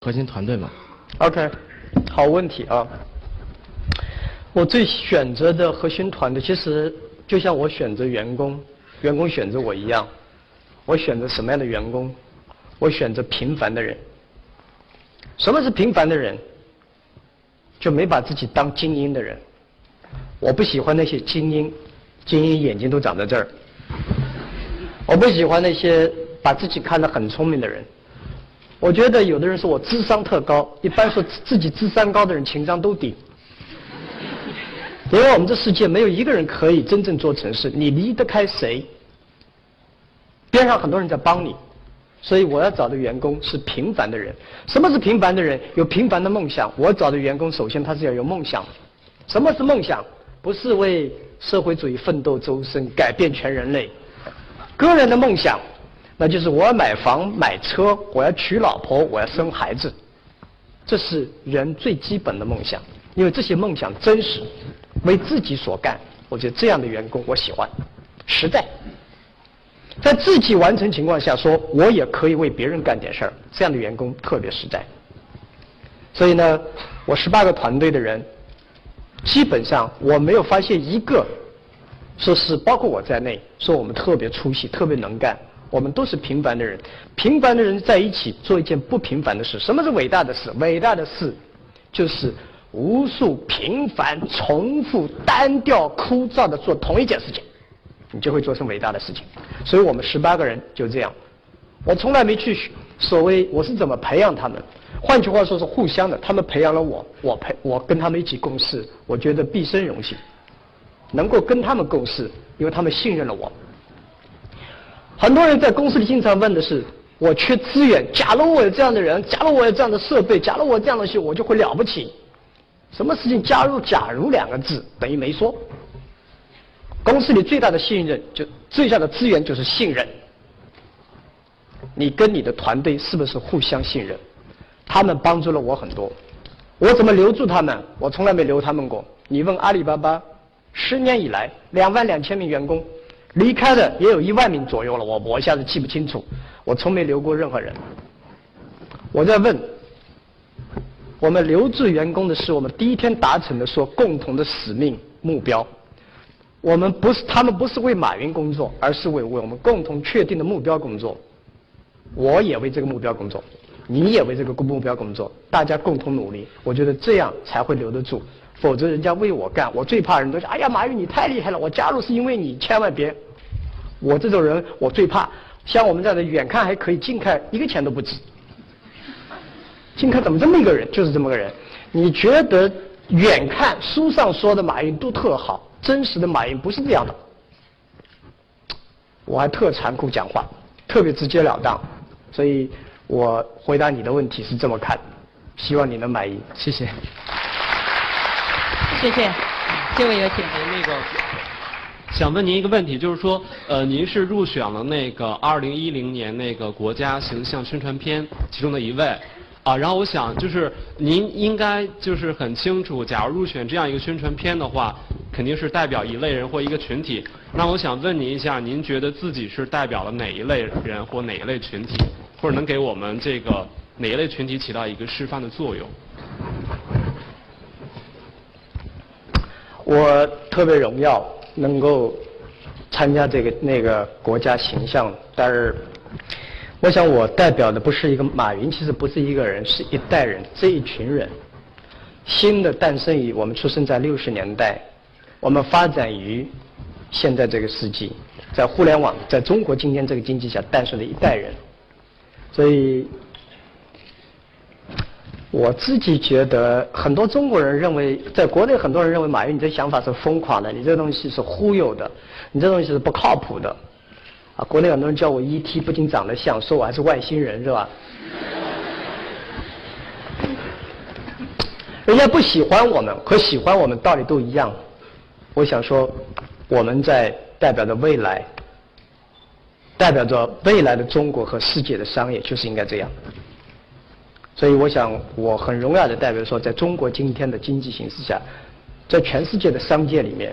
核心团队嘛。OK，好问题啊。我最选择的核心团队，其实就像我选择员工，员工选择我一样。我选择什么样的员工？我选择平凡的人。什么是平凡的人？就没把自己当精英的人。我不喜欢那些精英，精英眼睛都长在这儿。我不喜欢那些把自己看得很聪明的人。我觉得有的人说我智商特高，一般说自己智商高的人情商都低。因为我们这世界没有一个人可以真正做成事，你离得开谁？边上很多人在帮你，所以我要找的员工是平凡的人。什么是平凡的人？有平凡的梦想。我找的员工首先他是要有梦想。什么是梦想？不是为社会主义奋斗终身，改变全人类。个人的梦想，那就是我要买房买车，我要娶老婆，我要生孩子。这是人最基本的梦想，因为这些梦想真实，为自己所干。我觉得这样的员工我喜欢，实在。在自己完成情况下说，我也可以为别人干点事儿，这样的员工特别实在。所以呢，我十八个团队的人，基本上我没有发现一个说是包括我在内，说我们特别出息、特别能干。我们都是平凡的人，平凡的人在一起做一件不平凡的事。什么是伟大的事？伟大的事就是无数平凡、重复、单调、枯燥的做同一件事情。你就会做成伟大的事情。所以我们十八个人就这样。我从来没去所谓我是怎么培养他们，换句话说是互相的。他们培养了我，我培我跟他们一起共事，我觉得毕生荣幸，能够跟他们共事，因为他们信任了我。很多人在公司里经常问的是：我缺资源，假如我有这样的人，假如我有这样的设备，假如我这样的东西，我就会了不起。什么事情加入“假如”两个字，等于没说。公司里最大的信任，就最大的资源就是信任。你跟你的团队是不是互相信任？他们帮助了我很多，我怎么留住他们？我从来没留他们过。你问阿里巴巴，十年以来两万两千名员工，离开的也有一万名左右了。我我一下子记不清楚，我从没留过任何人。我在问，我们留住员工的是我们第一天达成的说共同的使命目标。我们不是，他们不是为马云工作，而是为为我们共同确定的目标工作。我也为这个目标工作，你也为这个目标工作，大家共同努力。我觉得这样才会留得住，否则人家为我干，我最怕人都说：“哎呀，马云你太厉害了，我加入是因为你。”千万别，我这种人我最怕。像我们这样的，远看还可以，近看一个钱都不值。近看怎么这么一个人？就是这么个人。你觉得远看书上说的马云都特好？真实的马云不是这样的，我还特残酷讲话，特别直截了当，所以我回答你的问题是这么看，希望你能满意，谢谢。谢谢，这位有请。那个，想问您一个问题，就是说，呃，您是入选了那个二零一零年那个国家形象宣传片其中的一位。啊，然后我想就是您应该就是很清楚，假如入选这样一个宣传片的话，肯定是代表一类人或一个群体。那我想问您一下，您觉得自己是代表了哪一类人或哪一类群体，或者能给我们这个哪一类群体起到一个示范的作用？我特别荣耀能够参加这个那个国家形象，但是。我想，我代表的不是一个马云，其实不是一个人，是一代人，这一群人。新的诞生于我们出生在六十年代，我们发展于现在这个世纪，在互联网，在中国今天这个经济下诞生的一代人。所以，我自己觉得，很多中国人认为，在国内很多人认为马云你这想法是疯狂的，你这东西是忽悠的，你这东西是不靠谱的。啊，国内很多人叫我 ET，不仅长得像，说我还是外星人，是吧？人家不喜欢我们和喜欢我们道理都一样。我想说，我们在代表着未来，代表着未来的中国和世界的商业，就是应该这样。所以，我想我很荣耀的代表说，在中国今天的经济形势下，在全世界的商界里面，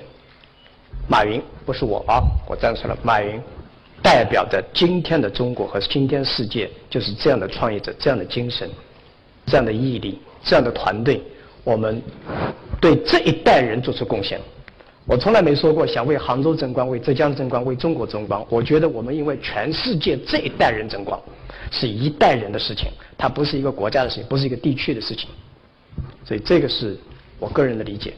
马云不是我啊，我站出来，马云。代表着今天的中国和今天世界，就是这样的创业者，这样的精神，这样的毅力、这样的团队，我们对这一代人做出贡献。我从来没说过想为杭州争光、为浙江争光、为中国争光。我觉得我们因为全世界这一代人争光，是一代人的事情，它不是一个国家的事情，不是一个地区的事情。所以这个是我个人的理解。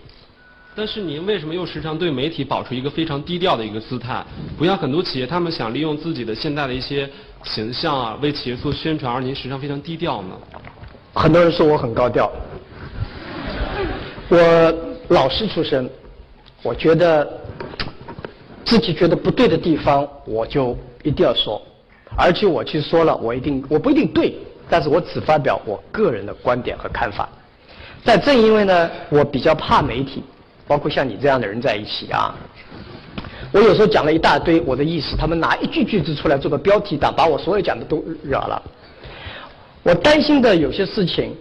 但是您为什么又时常对媒体保持一个非常低调的一个姿态？不像很多企业，他们想利用自己的现在的一些形象啊，为企业做宣传，而您时常非常低调呢？很多人说我很高调，我老师出身。我觉得自己觉得不对的地方，我就一定要说，而且我去说了，我一定我不一定对，但是我只发表我个人的观点和看法。但正因为呢，我比较怕媒体，包括像你这样的人在一起啊，我有时候讲了一大堆我的意思，他们拿一句句子出来做个标题党，把我所有讲的都惹了。我担心的有些事情，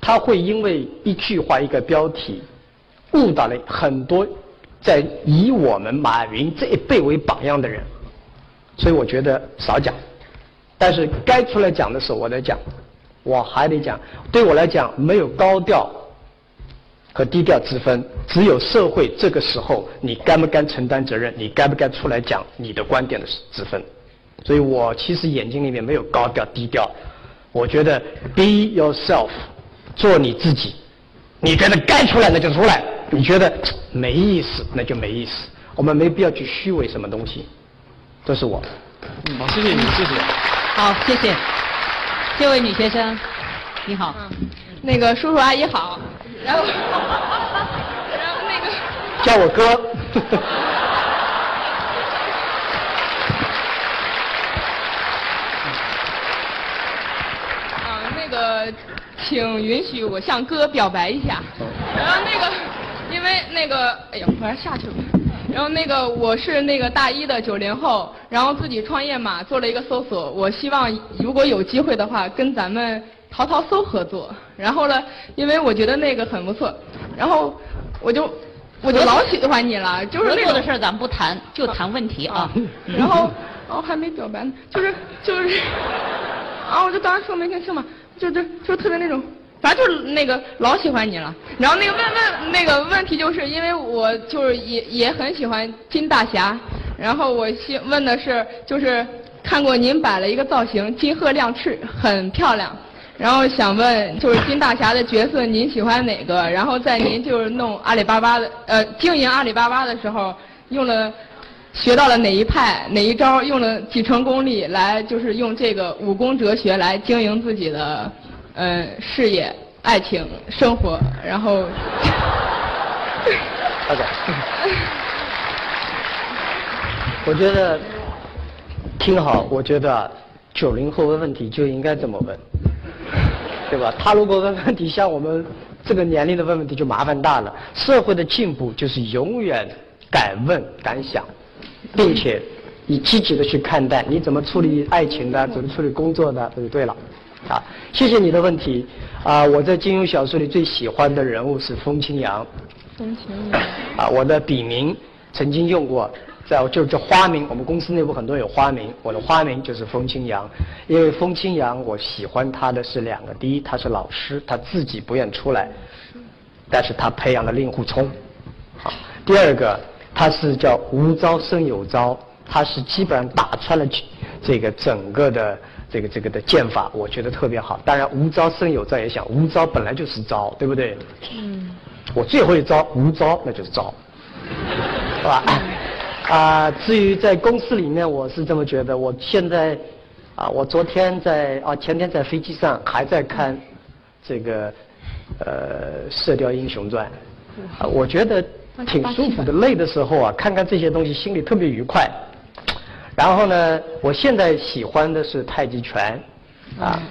他会因为一句话一个标题。误导了很多在以我们马云这一辈为榜样的人，所以我觉得少讲。但是该出来讲的时候，我得讲，我还得讲。对我来讲，没有高调和低调之分，只有社会这个时候你该不该承担责任，你该不该出来讲你的观点的之分。所以我其实眼睛里面没有高调低调，我觉得 be yourself，做你自己。你觉得该出来那就出来。你觉得没意思，那就没意思。我们没必要去虚伪什么东西。这是我。好，谢谢你，谢谢。好，谢谢。这位女学生，你好。那个叔叔阿姨好。然后，然后那个。叫我哥。啊，那个，请允许我向哥表白一下。然后那个。因为那个，哎呀，我要下去了。然后那个，我是那个大一的九零后，然后自己创业嘛，做了一个搜索。我希望如果有机会的话，跟咱们淘淘搜合作。然后呢，因为我觉得那个很不错，然后我就我就老喜欢你了，就是那个的事儿咱不谈，就谈问题啊。然后，然后还没表白呢，就是就是，啊，我就当时说没听清嘛，就就就特别那种。反正就是那个老喜欢你了，然后那个问问那个问题，就是因为我就是也也很喜欢金大侠，然后我希问的是，就是看过您摆了一个造型，金鹤亮翅，很漂亮，然后想问就是金大侠的角色您喜欢哪个？然后在您就是弄阿里巴巴的呃经营阿里巴巴的时候，用了学到了哪一派哪一招？用了几成功力来就是用这个武功哲学来经营自己的。嗯，事业、爱情、生活，然后，大姐，我觉得挺好。我觉得九零后问问题就应该这么问，对吧？他如果问问题像我们这个年龄的问问题，就麻烦大了。社会的进步就是永远敢问敢想，并且以积极的去看待。你怎么处理爱情的？怎么处理工作的？这就对了。啊，谢谢你的问题。啊，我在金庸小说里最喜欢的人物是风清扬。风清扬。啊，我的笔名曾经用过，在就叫花名。我们公司内部很多有花名，我的花名就是风清扬。因为风清扬，我喜欢他的是两个：第一，他是老师，他自己不愿出来，但是他培养了令狐冲。好，第二个，他是叫无招胜有招，他是基本上打穿了这个整个的。这个这个的剑法，我觉得特别好。当然，无招胜有招，也想无招本来就是招，对不对？嗯。我最后一招无招，那就是招，是吧？啊，至于在公司里面，我是这么觉得。我现在啊，我昨天在啊，前天在飞机上还在看这个呃《射雕英雄传》，啊，我觉得挺舒服的。累的时候啊，看看这些东西，心里特别愉快。然后呢，我现在喜欢的是太极拳，啊，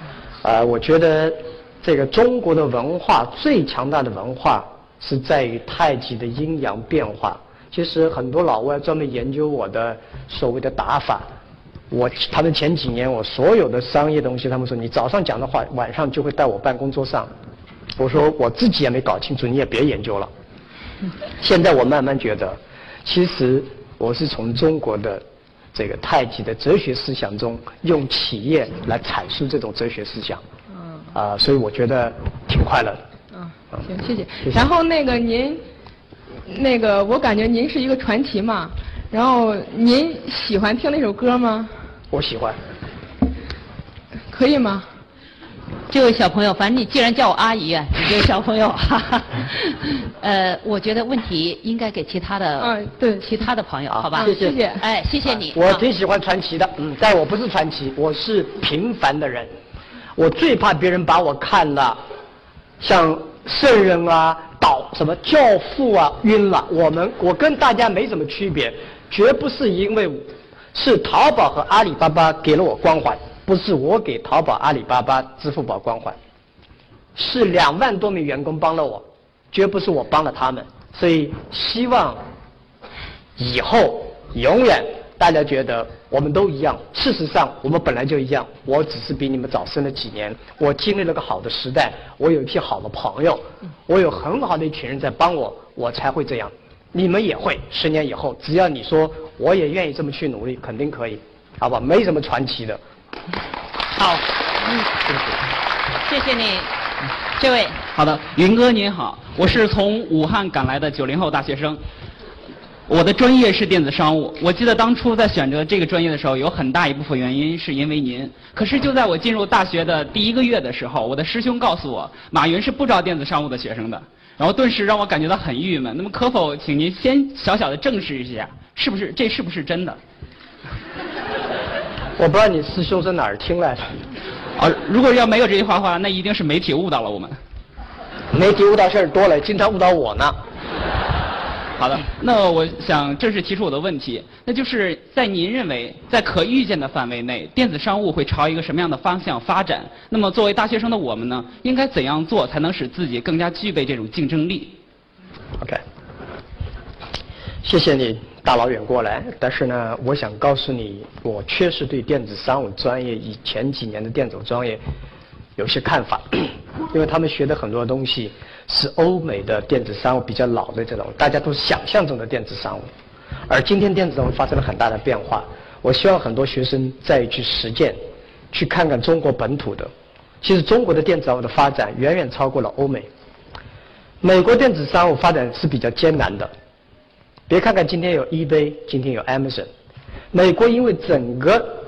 啊，我觉得这个中国的文化最强大的文化是在于太极的阴阳变化。其实很多老外专门研究我的所谓的打法，我他们前几年我所有的商业东西，他们说你早上讲的话，晚上就会到我办公桌上。我说我自己也没搞清楚，你也别研究了。现在我慢慢觉得，其实我是从中国的。这个太极的哲学思想中，用企业来阐述这种哲学思想，啊、所以我觉得挺快乐的。啊，行，谢谢谢。谢然后那个您，那个我感觉您是一个传奇嘛，然后您喜欢听那首歌吗？我喜欢。可以吗？这位小朋友，反正你既然叫我阿姨啊，你这位小朋友，哈哈。呃，我觉得问题应该给其他的，嗯对其他的朋友，好好吧？谢谢谢谢哎，谢谢你。我啊挺喜欢传奇的，嗯，但我不是传奇，我是平凡的人。我最怕别人把我看了像圣人啊、导什么教父啊晕了。我们我跟大家没什么区别，绝不是因为是淘宝和阿里巴巴给了我光环，不是我给淘宝、阿里巴巴、支付宝光环，是两万多名员工帮了我，绝不是我帮了他们。所以希望以后永远大家觉得我们都一样，事实上我们本来就一样。我只是比你们早生了几年，我经历了个好的时代，我有一批好的朋友，我有很好的一群人在帮我，我才会这样。你们也会，十年以后，只要你说我也愿意这么去努力，肯定可以，好吧？没什么传奇的。好，嗯，谢谢你，这位。好的，云哥您好，我是从武汉赶来的九零后大学生，我的专业是电子商务。我记得当初在选择这个专业的时候，有很大一部分原因是因为您。可是就在我进入大学的第一个月的时候，我的师兄告诉我，马云是不招电子商务的学生的，然后顿时让我感觉到很郁闷。那么可否请您先小小的证实一下，是不是这是不是真的？我不知道你师兄是哪儿听来的，啊，如果要没有这句话的话，那一定是媒体误导了我们。媒体误导事儿多了，经常误导我呢。好的，那我想正式提出我的问题，那就是在您认为，在可预见的范围内，电子商务会朝一个什么样的方向发展？那么作为大学生的我们呢，应该怎样做才能使自己更加具备这种竞争力？OK，谢谢你大老远过来，但是呢，我想告诉你，我确实对电子商务专业以前几年的电子专业有些看法，因为他们学的很多东西是欧美的电子商务比较老的这种，大家都是想象中的电子商务，而今天电子商务发生了很大的变化。我希望很多学生再去实践，去看看中国本土的。其实中国的电子商务的发展远远超过了欧美。美国电子商务发展是比较艰难的，别看看今天有 eBay，今天有 Amazon，美国因为整个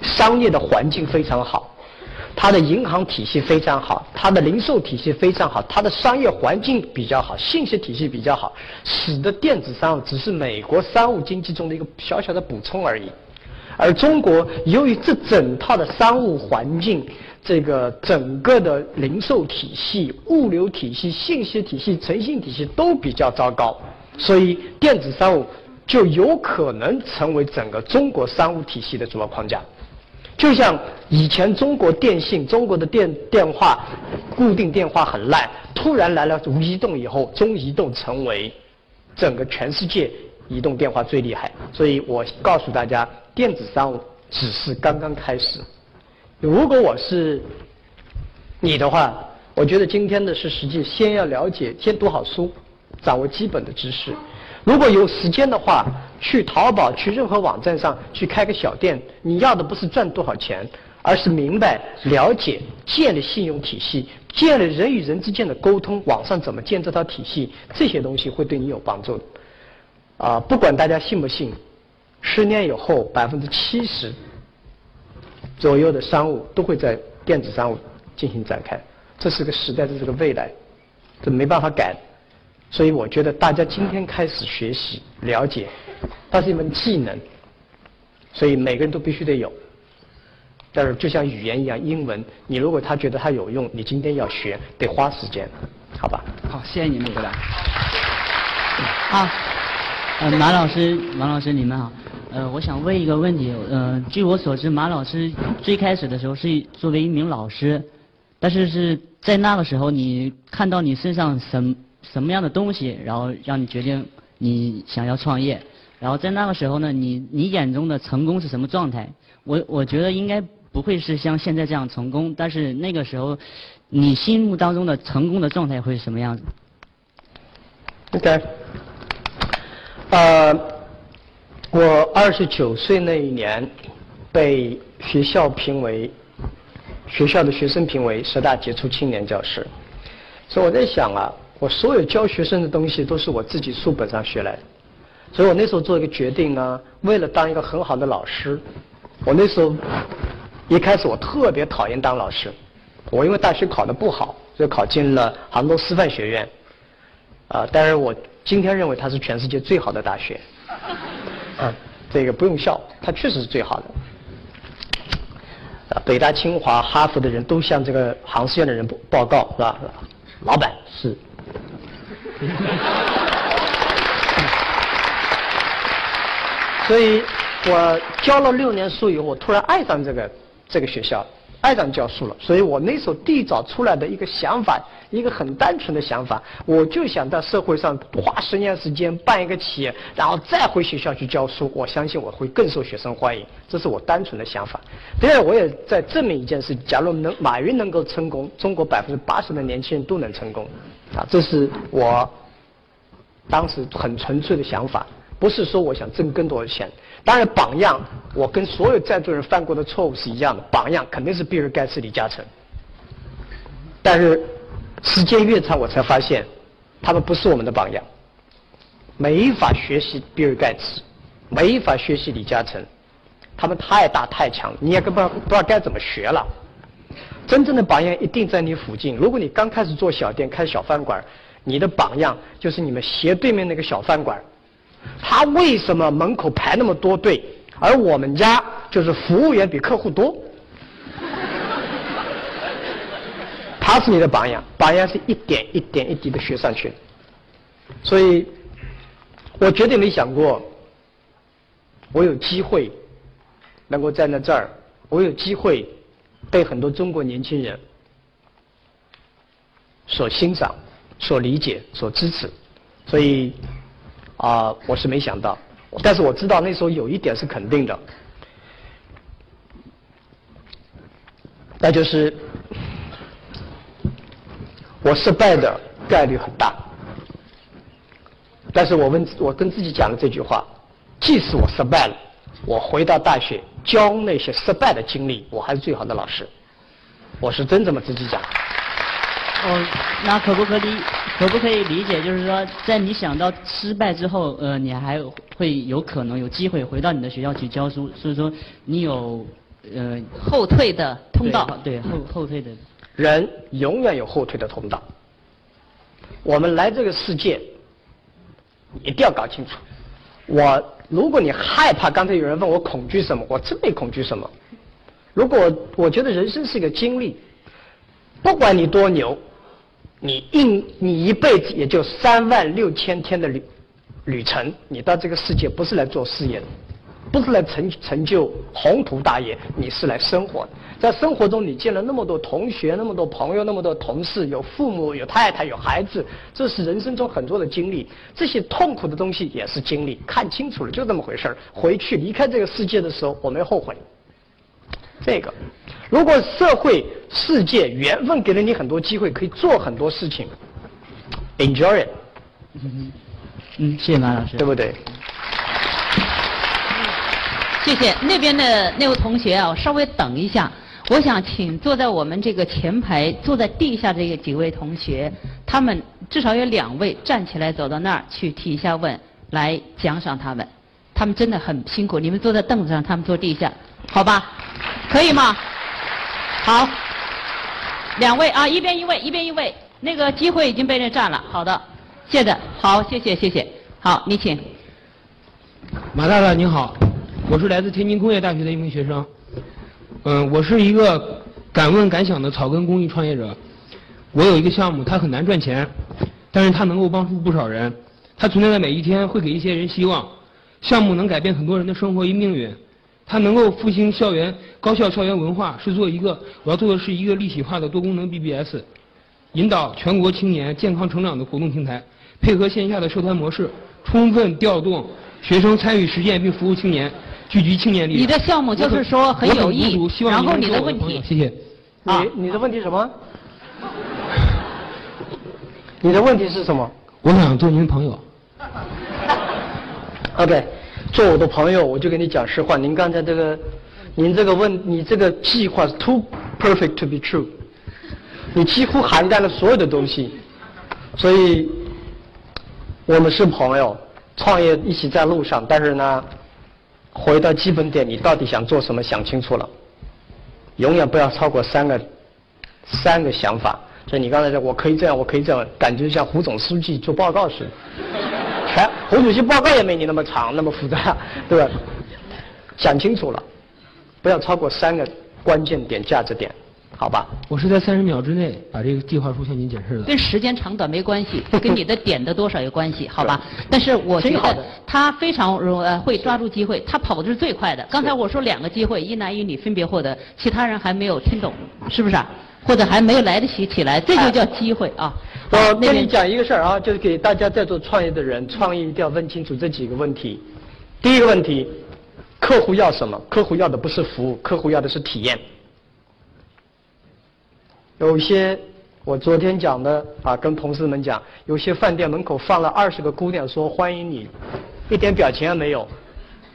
商业的环境非常好，它的银行体系非常好，它的零售体系非常好，它的商业环境比较好，信息体系比较好，使得电子商务只是美国商务经济中的一个小小的补充而已。而中国由于这整套的商务环境，这个整个的零售体系、物流体系、信息体系、诚信体系都比较糟糕，所以电子商务就有可能成为整个中国商务体系的主要框架。就像以前中国电信、中国的电电话、固定电话很烂，突然来了无移动以后，中移动成为整个全世界移动电话最厉害。所以我告诉大家，电子商务只是刚刚开始。如果我是你的话，我觉得今天的是实际先要了解，先读好书，掌握基本的知识。如果有时间的话，去淘宝、去任何网站上去开个小店，你要的不是赚多少钱，而是明白、了解、建立信用体系，建立人与人之间的沟通，网上怎么建这套体系，这些东西会对你有帮助的。啊，不管大家信不信，十年以后，百分之七十左右的商务都会在电子商务进行展开，这是个时代的，这个未来，这没办法改。所以我觉得大家今天开始学习了解，它是一门技能，所以每个人都必须得有。但是就像语言一样，英文，你如果他觉得它有用，你今天要学，得花时间，好吧？好，谢谢您的回答。好，呃，马老师，马老师，你们好。呃，我想问一个问题。呃，据我所知，马老师最开始的时候是作为一名老师，但是是在那个时候，你看到你身上什什么样的东西，然后让你决定你想要创业。然后在那个时候呢，你你眼中的成功是什么状态？我我觉得应该不会是像现在这样成功，但是那个时候，你心目当中的成功的状态会是什么样子？OK，呃，我二十九岁那一年被学校评为学校的学生评为十大杰出青年教师。所以我在想啊，我所有教学生的东西都是我自己书本上学来的。所以我那时候做一个决定呢，为了当一个很好的老师，我那时候一开始我特别讨厌当老师。我因为大学考得不好，所以考进了杭州师范学院。啊，但是我今天认为它是全世界最好的大学。啊，这个不用笑，它确实是最好的。啊，北大、清华、哈佛的人都向这个杭师院的人报告，是吧？老板是。所以我教了六年书以后，我突然爱上这个这个学校。爱上教书了，所以我那时候缔造出来的一个想法，一个很单纯的想法，我就想到社会上花十年时间办一个企业，然后再回学校去教书，我相信我会更受学生欢迎，这是我单纯的想法。第二，我也在证明一件事：，假如能马云能够成功，中国百分之八十的年轻人都能成功，啊，这是我当时很纯粹的想法，不是说我想挣更多的钱。当然，榜样，我跟所有在座人犯过的错误是一样的。榜样肯定是比尔盖茨、李嘉诚。但是，时间越长，我才发现，他们不是我们的榜样。没法学习比尔盖茨，没法学习李嘉诚，他们太大太强，你也根本不知道该怎么学了。真正的榜样一定在你附近。如果你刚开始做小店、开小饭馆，你的榜样就是你们斜对面那个小饭馆。他为什么门口排那么多队，而我们家就是服务员比客户多？他是你的榜样，榜样是一点一点一滴的学上去。所以，我绝对没想过，我有机会能够站在这儿，我有机会被很多中国年轻人所欣赏、所理解、所支持，所以。啊，我是没想到，但是我知道那时候有一点是肯定的，那就是我失败的概率很大。但是我问，我跟自己讲了这句话：，即使我失败了，我回到大学教那些失败的经历，我还是最好的老师。我是真这么自己讲。哦，那可不可以可不可以理解，就是说，在你想到失败之后，呃，你还会有可能有机会回到你的学校去教书，所以说你有呃后退的通道，对后后退的。人永远有后退的通道。我们来这个世界，一定要搞清楚。我如果你害怕，刚才有人问我恐惧什么，我真没恐惧什么。如果我觉得人生是一个经历，不管你多牛。你一你一辈子也就三万六千天的旅旅程，你到这个世界不是来做事业的，不是来成成就宏图大业，你是来生活的。在生活中，你见了那么多同学，那么多朋友，那么多同事，有父母，有太太，有孩子，这是人生中很多的经历。这些痛苦的东西也是经历，看清楚了就这么回事儿。回去离开这个世界的时候，我没后悔。这个。如果社会、世界、缘分给了你很多机会，可以做很多事情，enjoy it。嗯，谢谢马老师，对不对？谢谢那边的那位同学啊，稍微等一下，我想请坐在我们这个前排、坐在地下这个几位同学，他们至少有两位站起来走到那儿去提一下问，来奖赏他们。他们真的很辛苦，你们坐在凳子上，他们坐地下，好吧？可以吗？好，两位啊，一边一位，一边一位。那个机会已经被人占了。好的，谢的，好，谢谢，谢谢。好，你请。马大大您好，我是来自天津工业大学的一名学生。嗯，我是一个敢问敢想的草根公益创业者。我有一个项目，它很难赚钱，但是它能够帮助不少人。它存在的每一天会给一些人希望。项目能改变很多人的生活与命运。它能够复兴校园高校校园文化，是做一个我要做的是一个立体化的多功能 BBS，引导全国青年健康成长的活动平台，配合线下的社团模式，充分调动学生参与实践并服务青年，聚集青年力量。你的项目就是说很有意义，然后你的问题，谢谢。你你的问题什么？你的问题是什么？我想做您朋友。OK。做我的朋友，我就跟你讲实话。您刚才这个，您这个问，你这个计划是 too perfect to be true，你几乎涵盖了所有的东西，所以我们是朋友，创业一起在路上，但是呢，回到基本点，你到底想做什么，想清楚了，永远不要超过三个三个想法。所以你刚才说我可以这样，我可以这样，感觉像胡总书记做报告似的，全胡主席报告也没你那么长，那么复杂，对吧？讲清楚了，不要超过三个关键点、价值点，好吧？我是在三十秒之内把这个计划书向您解释的。跟时间长短没关系，跟你的点的多少有关系，好吧？但是我觉得他非常容呃会抓住机会，他跑的是最快的。刚才我说两个机会，一男一女分别获得，其他人还没有听懂，是不是啊？或者还没有来得及起来，这就叫机会啊！我跟你讲一个事儿啊，就是给大家在做创业的人，创业一定要问清楚这几个问题。第一个问题，客户要什么？客户要的不是服务，客户要的是体验。有些我昨天讲的啊，跟同事们讲，有些饭店门口放了二十个姑娘说欢迎你，一点表情也没有。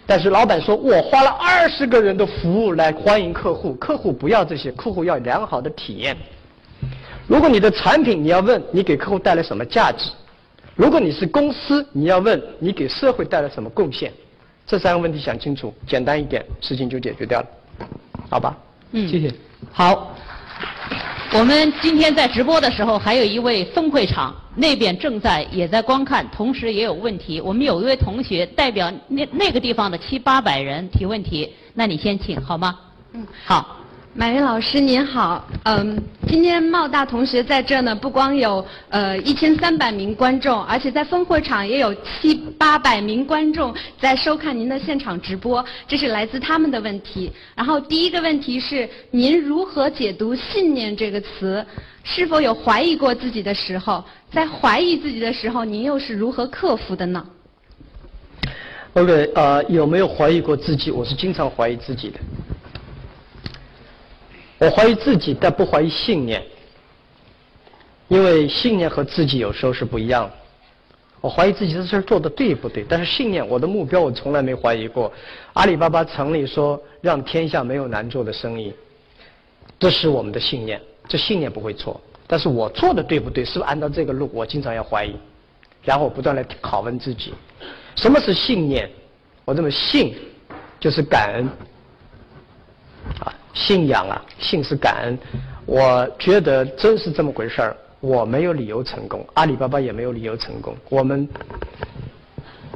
但是老板说，我花了二十个人的服务来欢迎客户，客户不要这些，客户要良好的体验。如果你的产品，你要问你给客户带来什么价值；如果你是公司，你要问你给社会带来什么贡献。这三个问题想清楚，简单一点，事情就解决掉了，好吧？嗯，谢谢。好，我们今天在直播的时候，还有一位分会场那边正在也在观看，同时也有问题。我们有一位同学代表那那个地方的七八百人提问题，那你先请好吗？嗯，好。马云老师您好，嗯，今天茂大同学在这呢，不光有呃一千三百名观众，而且在分会场也有七八百名观众在收看您的现场直播，这是来自他们的问题。然后第一个问题是，您如何解读“信念”这个词？是否有怀疑过自己的时候？在怀疑自己的时候，您又是如何克服的呢？OK，呃，有没有怀疑过自己？我是经常怀疑自己的。我怀疑自己，但不怀疑信念，因为信念和自己有时候是不一样的。我怀疑自己这事儿做的对不对，但是信念，我的目标我从来没怀疑过。阿里巴巴成立说让天下没有难做的生意，这是我们的信念，这信念不会错。但是我做的对不对，是不是按照这个路？我经常要怀疑，然后我不断来拷问自己。什么是信念？我这么信，就是感恩。信仰啊，信是感恩。我觉得真是这么回事儿，我没有理由成功，阿里巴巴也没有理由成功。我们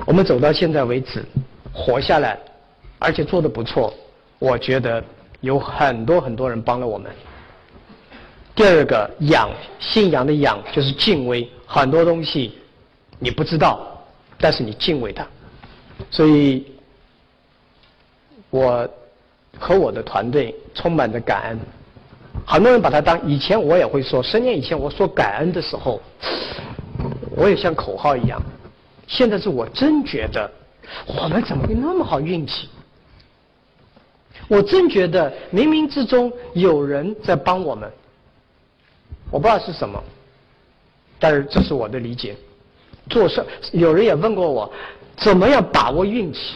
我们走到现在为止，活下来，而且做的不错，我觉得有很多很多人帮了我们。第二个仰，信仰的仰就是敬畏，很多东西你不知道，但是你敬畏它，所以我。和我的团队充满着感恩，很多人把它当以前我也会说，十年以前我说感恩的时候，我也像口号一样。现在是我真觉得，我们怎么会那么好运气？我真觉得冥冥之中有人在帮我们，我不知道是什么，但是这是我的理解。做事，有人也问过我，怎么样把握运气？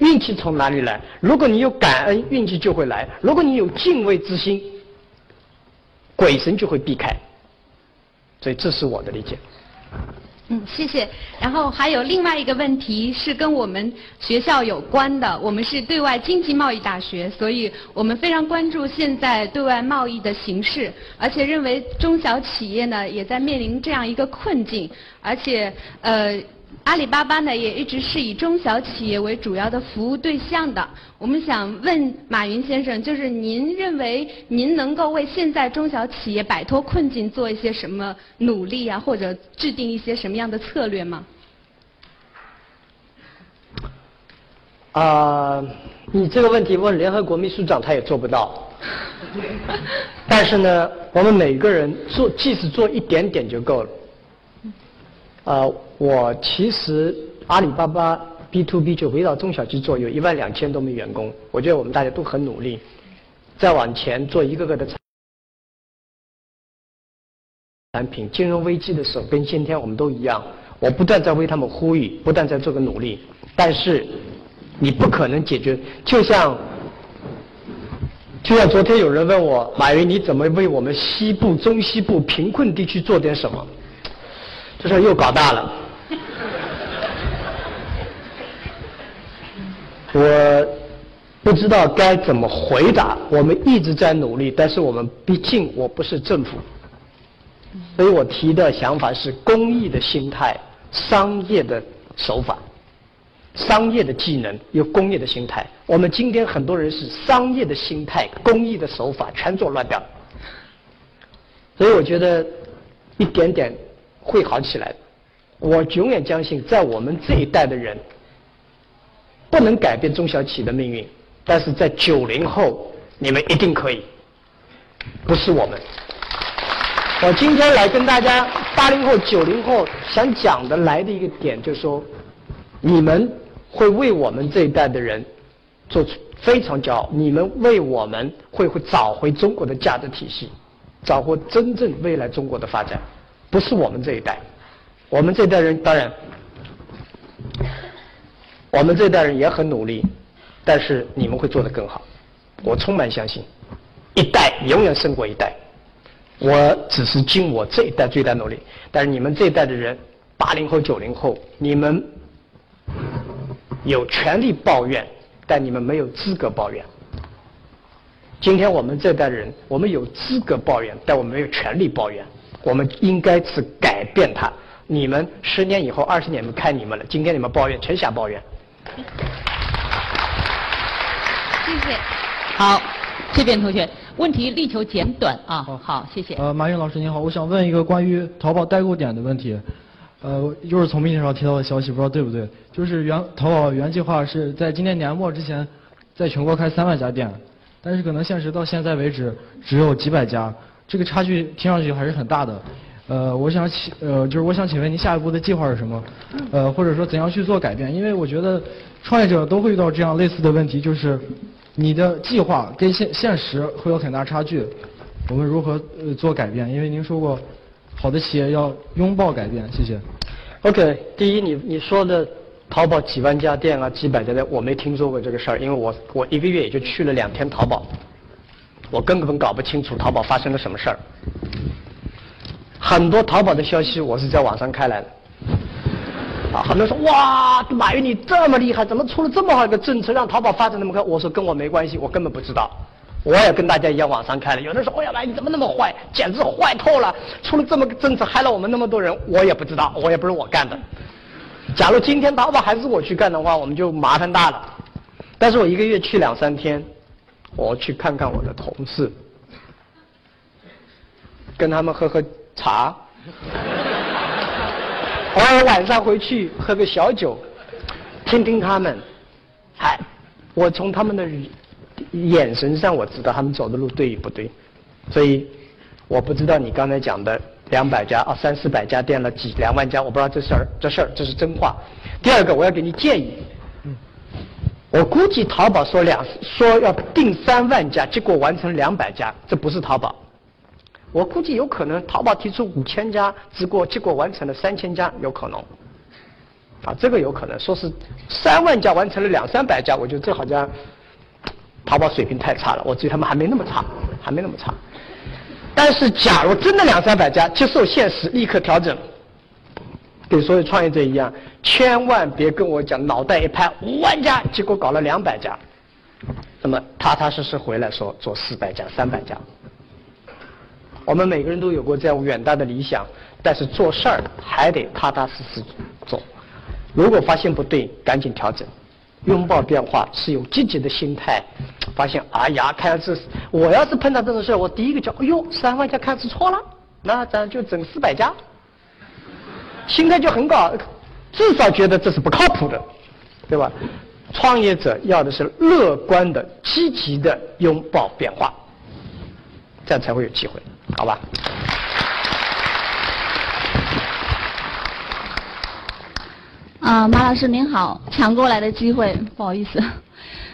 运气从哪里来？如果你有感恩，运气就会来；如果你有敬畏之心，鬼神就会避开。所以这是我的理解。嗯，谢谢。然后还有另外一个问题是跟我们学校有关的，我们是对外经济贸易大学，所以我们非常关注现在对外贸易的形势，而且认为中小企业呢也在面临这样一个困境，而且呃。阿里巴巴呢也一直是以中小企业为主要的服务对象的。我们想问马云先生，就是您认为您能够为现在中小企业摆脱困境做一些什么努力啊，或者制定一些什么样的策略吗？啊、你这个问题问联合国秘书长，他也做不到。但是呢，我们每个人做，即使做一点点就够了。啊、我其实阿里巴巴 B to B 就围绕中小去做，有一万两千多名员工，我觉得我们大家都很努力，再往前做一个个的产产品。金融危机的时候，跟今天我们都一样，我不断在为他们呼吁，不断在做个努力，但是你不可能解决，就像就像昨天有人问我，马云你怎么为我们西部、中西部贫困地区做点什么？这事又搞大了。我不知道该怎么回答。我们一直在努力，但是我们毕竟我不是政府，所以我提的想法是公益的心态、商业的手法。商业的技能有工业的心态，我们今天很多人是商业的心态、公益的手法全做乱掉了，所以我觉得一点点会好起来的。我永远相信，在我们这一代的人不能改变中小企业的命运，但是在九零后你们一定可以，不是我们。我今天来跟大家八零后、九零后想讲的来的一个点，就是说你们。会为我们这一代的人做出非常骄傲。你们为我们会会找回中国的价值体系，找回真正未来中国的发展，不是我们这一代。我们这代人当然，我们这代人也很努力，但是你们会做得更好。我充满相信，一代永远胜过一代。我只是尽我这一代最大努力，但是你们这一代的人，八零后、九零后，你们。有权利抱怨，但你们没有资格抱怨。今天我们这代人，我们有资格抱怨，但我们没有权利抱怨。我们应该去改变它。你们十年以后、二十年不看你们了。今天你们抱怨，全瞎抱怨。谢谢。好，这边同学，问题力求简短啊。好，谢谢。呃，马云老师您好，我想问一个关于淘宝代购点的问题。呃，又是从媒体上提到的消息，不知道对不对？就是原淘宝原计划是在今年年末之前，在全国开三万家店，但是可能现实到现在为止只有几百家，这个差距听上去还是很大的。呃，我想请呃，就是我想请问您下一步的计划是什么？呃，或者说怎样去做改变？因为我觉得创业者都会遇到这样类似的问题，就是你的计划跟现现实会有很大差距，我们如何呃做改变？因为您说过。好的企业要拥抱改变，谢谢。OK，第一，你你说的淘宝几万家店啊，几百家店，我没听说过这个事儿，因为我我一个月也就去了两天淘宝，我根本搞不清楚淘宝发生了什么事儿。很多淘宝的消息我是在网上开来的，啊，很多人说哇，马云你这么厉害，怎么出了这么好一个政策，让淘宝发展那么快？我说跟我没关系，我根本不知道。我也跟大家一样网上开了，有人说：“哎呀妈，你怎么那么坏？简直坏透了！出了这么个政策，害了我们那么多人。”我也不知道，我也不是我干的。假如今天淘宝还是我去干的话，我们就麻烦大了。但是我一个月去两三天，我去看看我的同事，跟他们喝喝茶，偶尔晚上回去喝个小酒，听听他们。嗨，我从他们的。眼神上我知道他们走的路对与不对，所以我不知道你刚才讲的两百家啊三四百家店了几两万家，我不知道这事儿这事儿这是真话。第二个我要给你建议，我估计淘宝说两说要定三万家，结果完成两百家，这不是淘宝。我估计有可能淘宝提出五千家，结果结果完成了三千家，有可能。啊，这个有可能说是三万家完成了两三百家，我觉得这好像。淘宝水平太差了，我觉得他们还没那么差，还没那么差。但是，假如真的两三百家接受现实，立刻调整，跟所有创业者一样，千万别跟我讲脑袋一拍五万家，结果搞了两百家，那么踏踏实实回来说做四百家、三百家。我们每个人都有过这样远大的理想，但是做事儿还得踏踏实实做。如果发现不对，赶紧调整。拥抱变化是有积极的心态，发现哎呀，看样子我要是碰到这种事我第一个叫哎呦，三万家看是错了，那咱就整四百家，心态就很高，至少觉得这是不靠谱的，对吧？创业者要的是乐观的、积极的拥抱变化，这样才会有机会，好吧？啊，马老师您好，抢过来的机会，不好意思。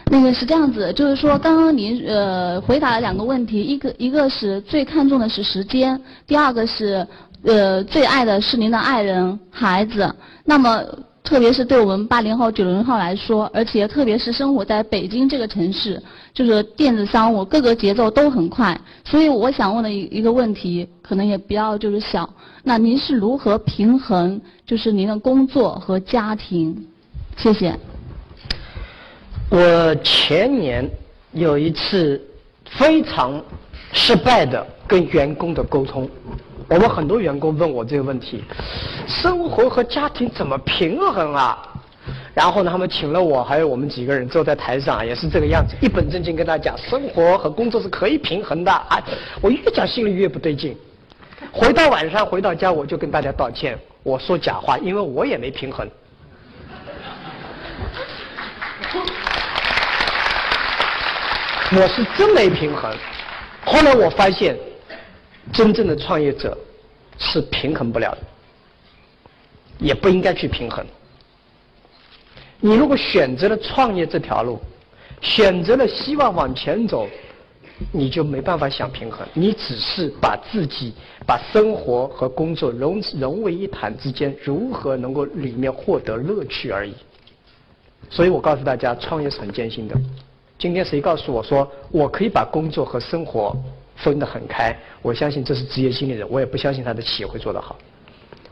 那个是这样子，就是说刚刚您呃回答了两个问题，一个一个是最看重的是时间，第二个是呃最爱的是您的爱人孩子。那么特别是对我们八零后、九零后来说，而且特别是生活在北京这个城市，就是电子商务各个节奏都很快，所以我想问的一一个问题，可能也比较就是小，那您是如何平衡就是您的工作和家庭？谢谢。我前年有一次非常失败的跟员工的沟通，我们很多员工问我这个问题：生活和家庭怎么平衡啊？然后呢，他们请了我，还有我们几个人坐在台上，也是这个样子，一本正经跟他讲，生活和工作是可以平衡的啊！我越讲心里越不对劲。回到晚上回到家，我就跟大家道歉，我说假话，因为我也没平衡。我是真没平衡。后来我发现，真正的创业者是平衡不了的，也不应该去平衡。你如果选择了创业这条路，选择了希望往前走，你就没办法想平衡。你只是把自己、把生活和工作融融为一谈之间，如何能够里面获得乐趣而已。所以我告诉大家，创业是很艰辛的。今天谁告诉我说我可以把工作和生活分得很开？我相信这是职业经理人，我也不相信他的企业会做得好。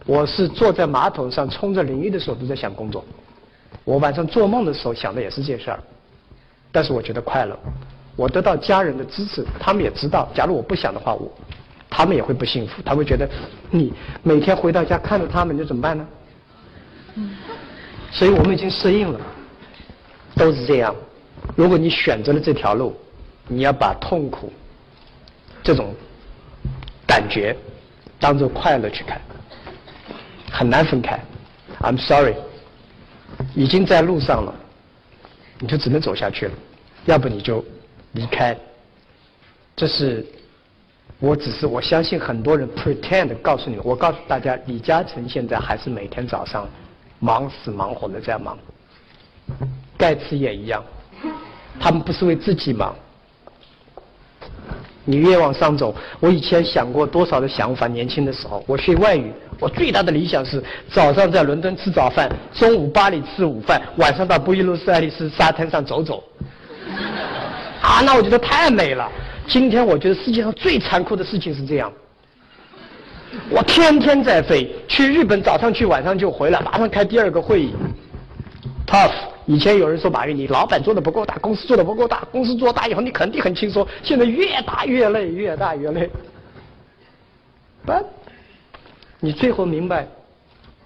我是坐在马桶上冲着淋浴的时候都在想工作，我晚上做梦的时候想的也是这事儿，但是我觉得快乐，我得到家人的支持，他们也知道，假如我不想的话，我他们也会不幸福，他会觉得你每天回到家看着他们，你怎么办呢？所以我们已经适应了，都是这样。如果你选择了这条路，你要把痛苦这种感觉当做快乐去看，很难分开。I'm sorry，已经在路上了，你就只能走下去了，要不你就离开。这是我只是我相信很多人 pretend 告诉你，我告诉大家，李嘉诚现在还是每天早上忙死忙活的在忙，盖茨也一样。他们不是为自己忙。你越往上走，我以前想过多少的想法。年轻的时候，我学外语，我最大的理想是早上在伦敦吃早饭，中午巴黎吃午饭，晚上到布宜诺斯艾利斯沙滩上走走。啊，那我觉得太美了。今天我觉得世界上最残酷的事情是这样。我天天在飞，去日本早上去，晚上就回来，马上开第二个会议。Tough。以前有人说马云，你老板做的不够大，公司做的不够大，公司做大以后你肯定很轻松。现在越大越累，越大越累。不，你最后明白，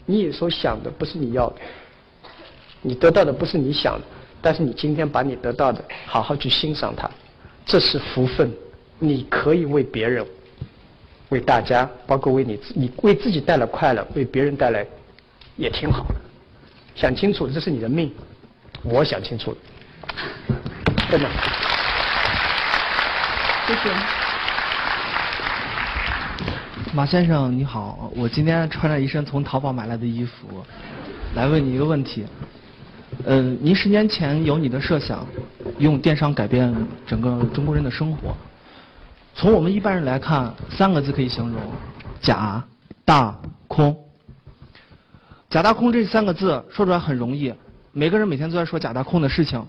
你所想的不是你要的，你得到的不是你想的，但是你今天把你得到的好好去欣赏它，这是福分。你可以为别人、为大家，包括为你自你为自己带来快乐，为别人带来也挺好的。想清楚，这是你的命。我想清楚了，真的。谢谢。马先生你好，我今天穿着一身从淘宝买来的衣服，来问你一个问题。呃，您十年前有你的设想，用电商改变整个中国人的生活。从我们一般人来看，三个字可以形容：假、大、空。假大空这三个字说出来很容易。每个人每天都在说假大空的事情，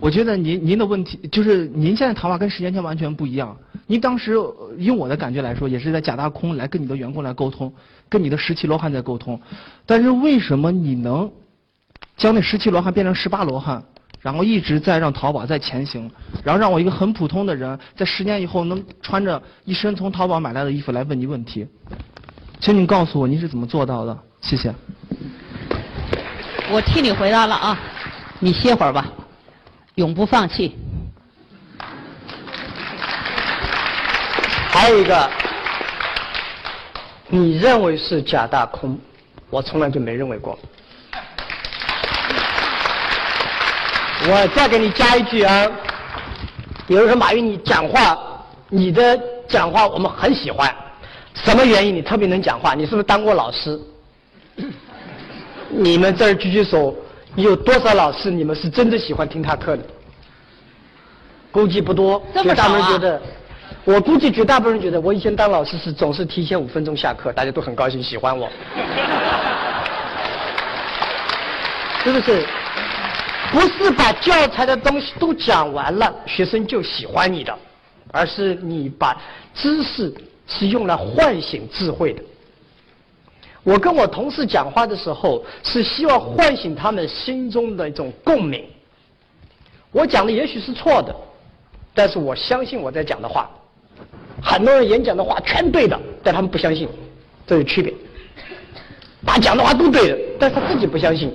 我觉得您您的问题就是您现在谈话跟十年前完全不一样。您当时用我的感觉来说，也是在假大空来跟你的员工来沟通，跟你的十七罗汉在沟通。但是为什么你能将那十七罗汉变成十八罗汉，然后一直在让淘宝在前行，然后让我一个很普通的人在十年以后能穿着一身从淘宝买来的衣服来问你问题？请你告诉我您是怎么做到的？谢谢。我替你回答了啊，你歇会儿吧，永不放弃。还有一个，你认为是假大空，我从来就没认为过。我再给你加一句啊，比如说马云你讲话，你的讲话我们很喜欢，什么原因你特别能讲话？你是不是当过老师？你们这儿举举手，有多少老师你们是真的喜欢听他课的？估计不多，绝大部分人觉得，我估计绝大部分人觉得，我以前当老师是总是提前五分钟下课，大家都很高兴，喜欢我。是不是？不是把教材的东西都讲完了，学生就喜欢你的，而是你把知识是用来唤醒智慧的。我跟我同事讲话的时候，是希望唤醒他们心中的一种共鸣。我讲的也许是错的，但是我相信我在讲的话。很多人演讲的话全对的，但他们不相信，这有区别。他讲的话都对的，但是他自己不相信。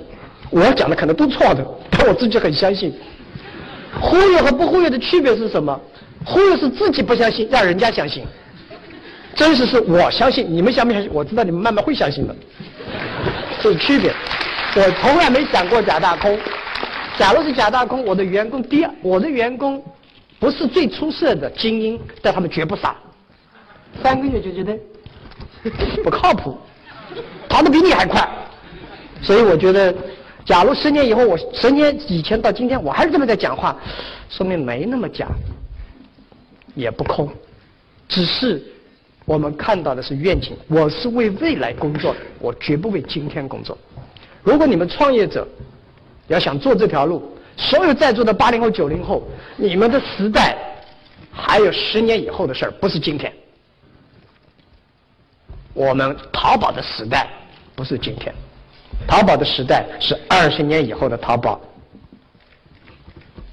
我讲的可能都错的，但我自己很相信。忽悠和不忽悠的区别是什么？忽悠是自己不相信，让人家相信。真实是我相信，你们相不相信？我知道你们慢慢会相信的，这是区别。我从来没想过假大空。假如是假大空，我的员工第二，我的员工不是最出色的精英，但他们绝不傻。三个月就觉得 不靠谱，跑得比你还快。所以我觉得，假如十年以后，我十年以前到今天我还是这么在讲话，说明没那么假，也不空，只是。我们看到的是愿景，我是为未来工作的，我绝不为今天工作。如果你们创业者要想做这条路，所有在座的八零后、九零后，你们的时代还有十年以后的事儿，不是今天。我们淘宝的时代不是今天，淘宝的时代是二十年以后的淘宝。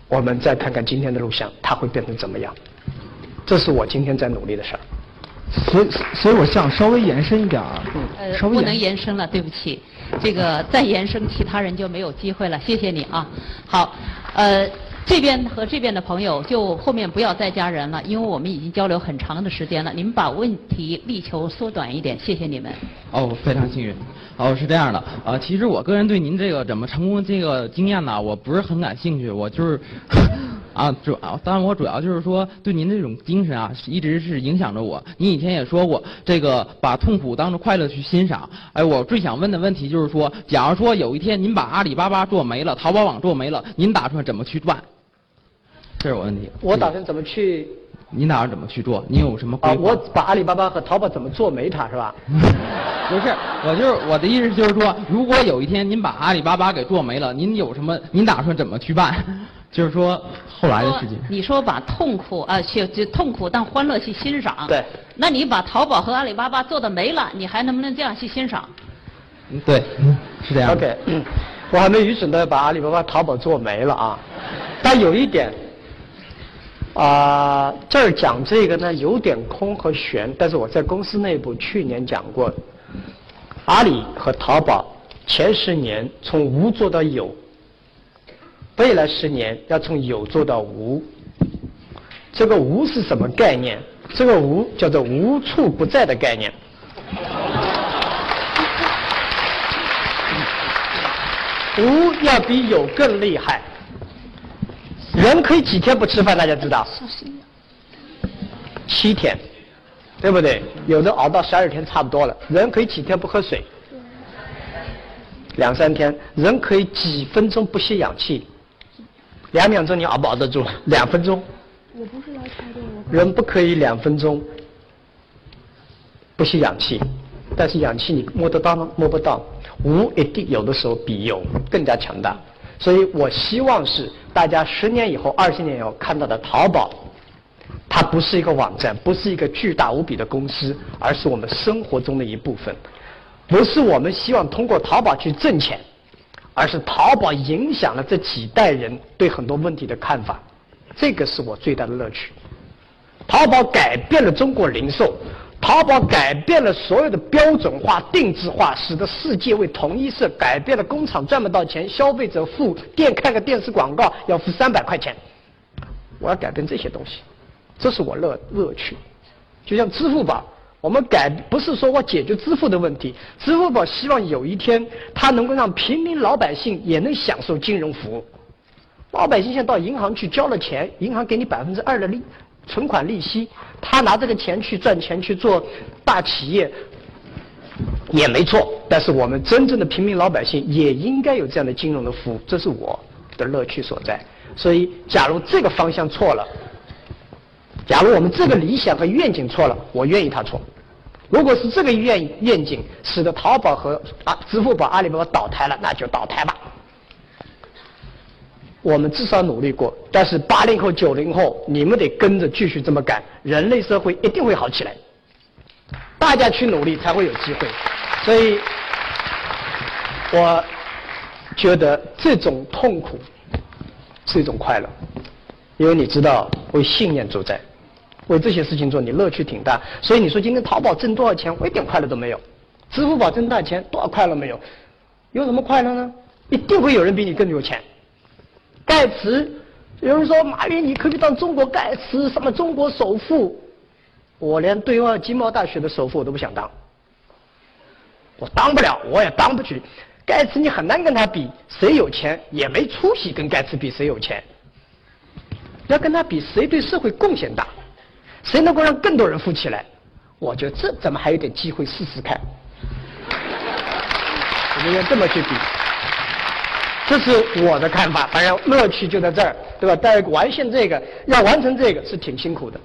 我们再看看今天的录像，它会变成怎么样？这是我今天在努力的事儿。所以，所以我想稍微延伸一点啊，呃，不能延伸了，对不起，这个 再延伸，其他人就没有机会了。谢谢你啊，好，呃，这边和这边的朋友就后面不要再加人了，因为我们已经交流很长的时间了，你们把问题力求缩短一点，谢谢你们。哦，非常幸运。哦，是这样的，呃，其实我个人对您这个怎么成功这个经验呢，我不是很感兴趣，我就是。啊，主要当然我主要就是说，对您这种精神啊，一直是影响着我。您以前也说过，这个把痛苦当做快乐去欣赏。哎，我最想问的问题就是说，假如说有一天您把阿里巴巴做没了，淘宝网做没了，您打算怎么去赚？这是我问题。我打算怎么去？您打算怎么去做？您有什么规划？我把阿里巴巴和淘宝怎么做没它是吧？不是，我就是我的意思就是说，如果有一天您把阿里巴巴给做没了，您有什么？您打算怎么去办？就是说，后来的事情。你说把痛苦啊，去就痛苦当欢乐去欣赏。对。那你把淘宝和阿里巴巴做的没了，你还能不能这样去欣赏？嗯，对，是这样。OK，我还没愚蠢的把阿里巴巴、淘宝做没了啊。但有一点，啊，这儿讲这个呢有点空和悬，但是我在公司内部去年讲过，阿里和淘宝前十年从无做到有。未来十年要从有做到无，这个无是什么概念？这个无叫做无处不在的概念。无要比有更厉害。人可以几天不吃饭？大家知道？七天，对不对？有的熬到十二天差不多了。人可以几天不喝水？两三天。人可以几分钟不吸氧气？两秒钟你熬不熬得住？两分钟。我不是来插队，人不可以两分钟不吸氧气，但是氧气你摸得到吗？摸不到。无一定有的时候比有更加强大，所以我希望是大家十年以后、二十年以后看到的淘宝，它不是一个网站，不是一个巨大无比的公司，而是我们生活中的一部分。不是我们希望通过淘宝去挣钱。而是淘宝影响了这几代人对很多问题的看法，这个是我最大的乐趣。淘宝改变了中国零售，淘宝改变了所有的标准化、定制化，使得世界为同一色，改变了工厂赚不到钱，消费者付店看个电视广告要付三百块钱。我要改变这些东西，这是我乐乐趣。就像支付宝。我们改不是说我解决支付的问题，支付宝希望有一天它能够让平民老百姓也能享受金融服务。老百姓现在到银行去交了钱，银行给你百分之二的利存款利息，他拿这个钱去赚钱去做大企业也没错。但是我们真正的平民老百姓也应该有这样的金融的服务，这是我的乐趣所在。所以，假如这个方向错了，假如我们这个理想和愿景错了，我愿意他错。如果是这个愿愿景使得淘宝和啊支付宝、阿里巴巴倒台了，那就倒台吧。我们至少努力过，但是八零后、九零后，你们得跟着继续这么干，人类社会一定会好起来。大家去努力才会有机会，所以，我觉得这种痛苦是一种快乐，因为你知道为信念主宰，为这些事情做，你乐趣挺大。所以你说今天淘宝挣多少钱，我一点快乐都没有；支付宝挣大钱，多少快乐没有？有什么快乐呢？一定会有人比你更有钱。盖茨，有人说马云你可以当中国盖茨，什么中国首富，我连对外经贸大学的首富我都不想当，我当不了，我也当不起。盖茨你很难跟他比，谁有钱也没出息，跟盖茨比谁有钱。要跟他比，谁对社会贡献大，谁能够让更多人富起来？我觉得这怎么还有点机会试试看。我们要这么去比。这是我的看法，反正乐趣就在这儿，对吧？但完现这个，要完成这个是挺辛苦的。